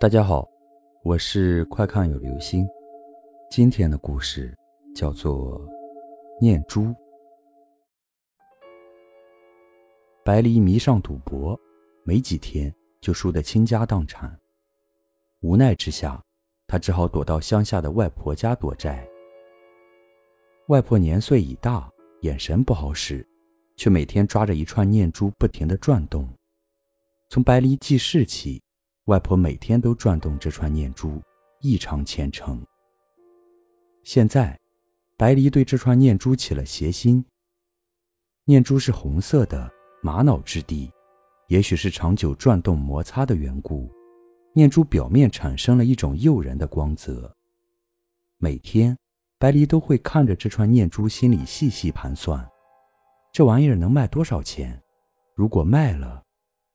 大家好，我是快看有流星。今天的故事叫做《念珠》。白离迷上赌博，没几天就输得倾家荡产。无奈之下，他只好躲到乡下的外婆家躲债。外婆年岁已大，眼神不好使，却每天抓着一串念珠不停的转动。从白离记事起。外婆每天都转动这串念珠，异常虔诚。现在，白离对这串念珠起了邪心。念珠是红色的，玛瑙质地，也许是长久转动摩擦的缘故，念珠表面产生了一种诱人的光泽。每天，白离都会看着这串念珠，心里细细盘算：这玩意儿能卖多少钱？如果卖了，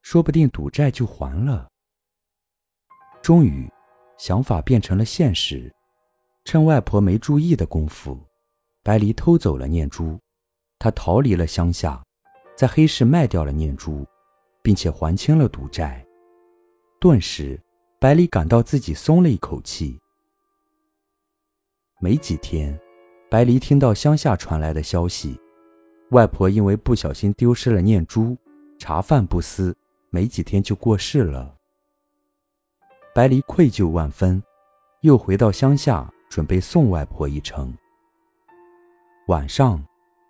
说不定赌债就还了。终于，想法变成了现实。趁外婆没注意的功夫，白离偷走了念珠。他逃离了乡下，在黑市卖掉了念珠，并且还清了赌债。顿时，白离感到自己松了一口气。没几天，白离听到乡下传来的消息：外婆因为不小心丢失了念珠，茶饭不思，没几天就过世了。白离愧疚万分，又回到乡下，准备送外婆一程。晚上，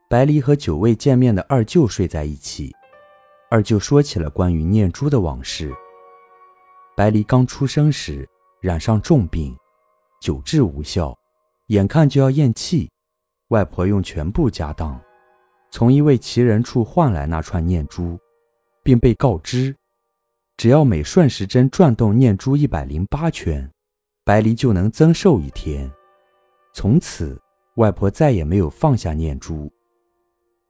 白离和久未见面的二舅睡在一起。二舅说起了关于念珠的往事。白离刚出生时染上重病，久治无效，眼看就要咽气，外婆用全部家当，从一位奇人处换来那串念珠，并被告知。只要每顺时针转动念珠一百零八圈，白离就能增寿一天。从此，外婆再也没有放下念珠。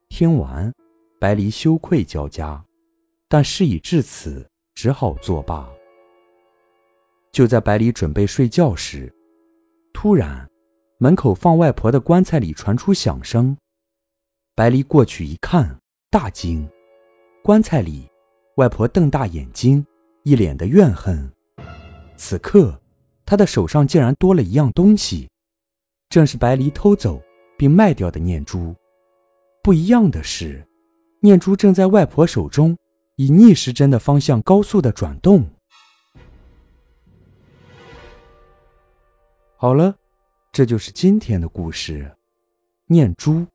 听完，白离羞愧交加，但事已至此，只好作罢。就在白离准备睡觉时，突然，门口放外婆的棺材里传出响声。白离过去一看，大惊，棺材里。外婆瞪大眼睛，一脸的怨恨。此刻，她的手上竟然多了一样东西，正是白离偷走并卖掉的念珠。不一样的是，念珠正在外婆手中以逆时针的方向高速的转动。好了，这就是今天的故事，念珠。